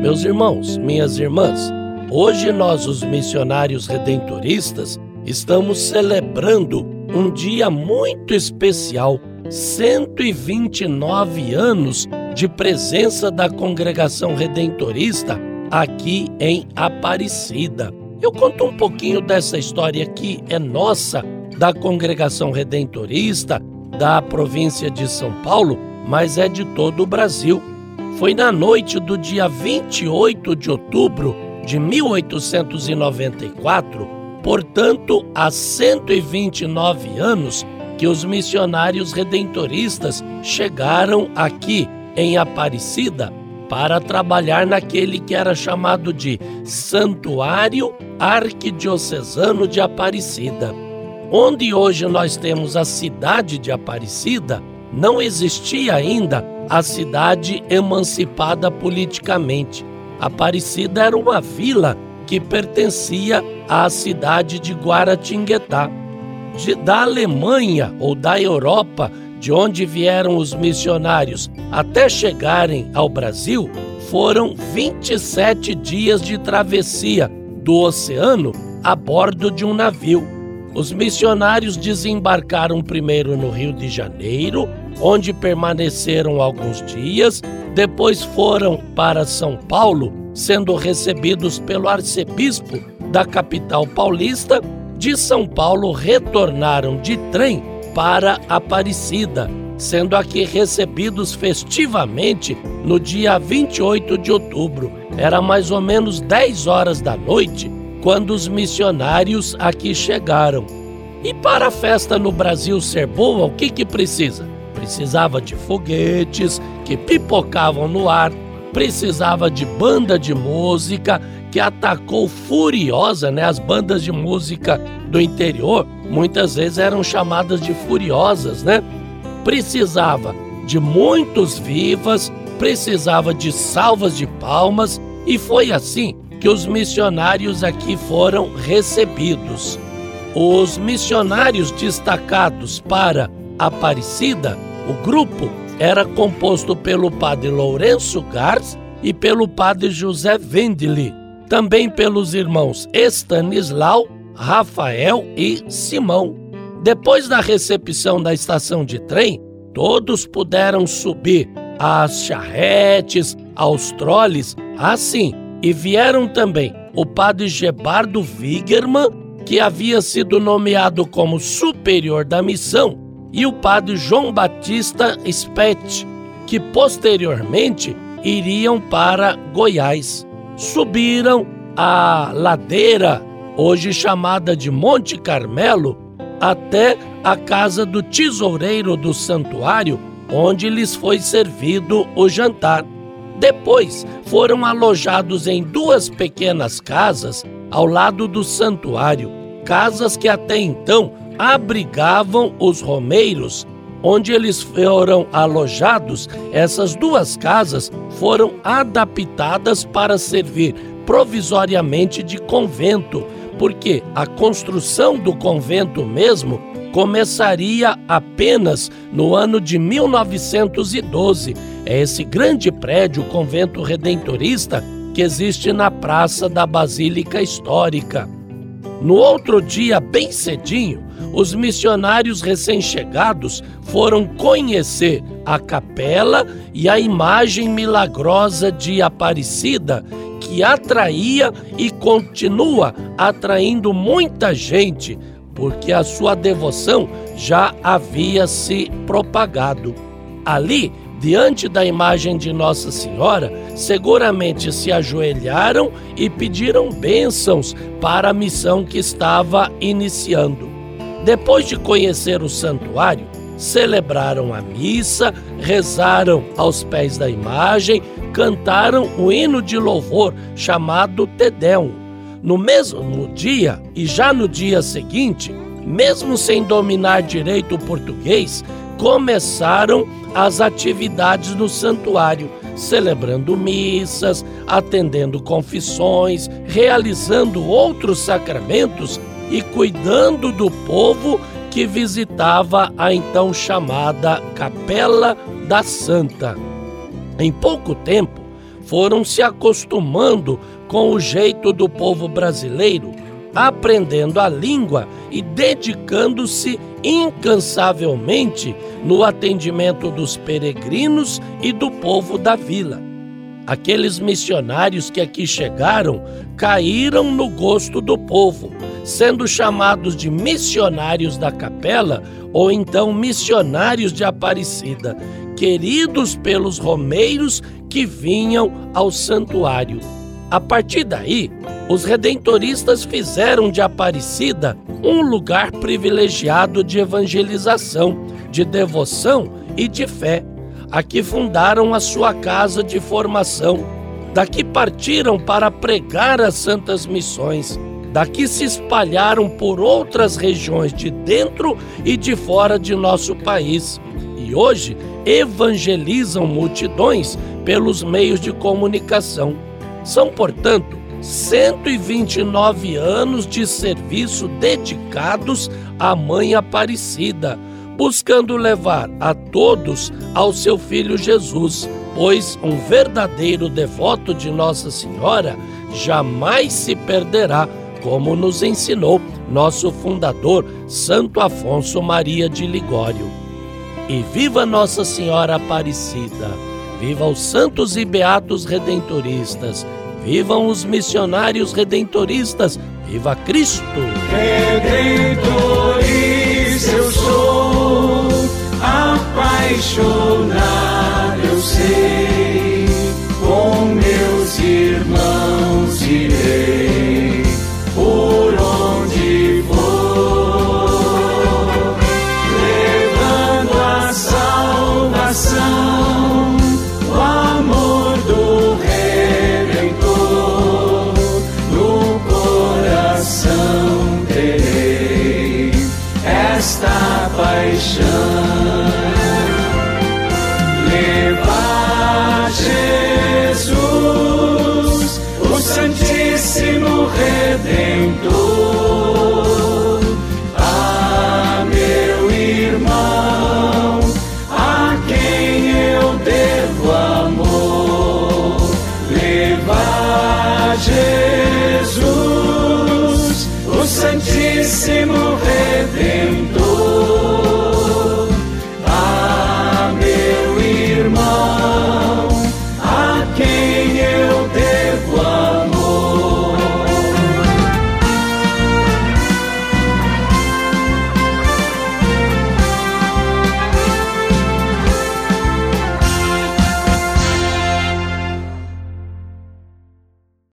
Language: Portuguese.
Meus irmãos, minhas irmãs, hoje nós, os missionários redentoristas, estamos celebrando um dia muito especial 129 anos de presença da congregação redentorista aqui em Aparecida. Eu conto um pouquinho dessa história que é nossa, da congregação redentorista, da província de São Paulo, mas é de todo o Brasil. Foi na noite do dia 28 de outubro de 1894, portanto, há 129 anos, que os missionários redentoristas chegaram aqui em Aparecida para trabalhar naquele que era chamado de Santuário Arquidiocesano de Aparecida. Onde hoje nós temos a cidade de Aparecida, não existia ainda a cidade emancipada politicamente. Aparecida era uma vila que pertencia à cidade de Guaratinguetá de, da Alemanha ou da Europa, de onde vieram os missionários, até chegarem ao Brasil, foram 27 dias de travessia do oceano a bordo de um navio. Os missionários desembarcaram primeiro no Rio de Janeiro, onde permaneceram alguns dias, depois foram para São Paulo, sendo recebidos pelo arcebispo da capital paulista de São Paulo retornaram de trem para Aparecida, sendo aqui recebidos festivamente no dia 28 de outubro. Era mais ou menos 10 horas da noite quando os missionários aqui chegaram. E para a festa no Brasil ser boa, o que, que precisa? Precisava de foguetes que pipocavam no ar, precisava de banda de música que atacou furiosa, né? As bandas de música do interior muitas vezes eram chamadas de furiosas, né? Precisava de muitos vivas, precisava de salvas de palmas e foi assim que os missionários aqui foram recebidos. Os missionários destacados para Aparecida, o grupo era composto pelo padre Lourenço Gars e pelo padre José Vendeli também pelos irmãos Estanislau, Rafael e Simão. Depois da recepção da estação de trem, todos puderam subir às charretes, aos troles, assim, e vieram também o padre Gebardo Wigerman, que havia sido nomeado como superior da missão, e o padre João Batista Spett, que posteriormente iriam para Goiás subiram a ladeira, hoje chamada de Monte Carmelo, até a casa do tesoureiro do santuário, onde lhes foi servido o jantar. Depois foram alojados em duas pequenas casas ao lado do santuário, casas que até então abrigavam os romeiros onde eles foram alojados, essas duas casas foram adaptadas para servir provisoriamente de convento, porque a construção do convento mesmo começaria apenas no ano de 1912. É esse grande prédio, o Convento Redentorista, que existe na Praça da Basílica Histórica. No outro dia, bem cedinho, os missionários recém-chegados foram conhecer a capela e a imagem milagrosa de Aparecida, que atraía e continua atraindo muita gente, porque a sua devoção já havia se propagado. Ali, diante da imagem de Nossa Senhora, seguramente se ajoelharam e pediram bênçãos para a missão que estava iniciando. Depois de conhecer o santuário, celebraram a missa, rezaram aos pés da imagem, cantaram o hino de louvor chamado Tedeum. No mesmo dia e já no dia seguinte, mesmo sem dominar direito o português, começaram as atividades no santuário, celebrando missas, atendendo confissões, realizando outros sacramentos e cuidando do povo que visitava a então chamada Capela da Santa. Em pouco tempo, foram se acostumando com o jeito do povo brasileiro, aprendendo a língua e dedicando-se incansavelmente no atendimento dos peregrinos e do povo da vila. Aqueles missionários que aqui chegaram caíram no gosto do povo, sendo chamados de missionários da capela ou então missionários de Aparecida, queridos pelos romeiros que vinham ao santuário. A partir daí, os redentoristas fizeram de Aparecida um lugar privilegiado de evangelização, de devoção e de fé Aqui fundaram a sua casa de formação. Daqui partiram para pregar as santas missões. Daqui se espalharam por outras regiões de dentro e de fora de nosso país. E hoje evangelizam multidões pelos meios de comunicação. São, portanto, 129 anos de serviço dedicados à Mãe Aparecida buscando levar a todos ao seu filho Jesus, pois um verdadeiro devoto de Nossa Senhora jamais se perderá, como nos ensinou nosso fundador, Santo Afonso Maria de Ligório. E viva Nossa Senhora Aparecida! Viva os santos e beatos redentoristas! Vivam os missionários redentoristas! Viva Cristo! Redentorista eu sou, apaixonado eu sei, Santíssimo Redentor, a meu irmão, a quem eu devo amor. Levar Jesus, o Santíssimo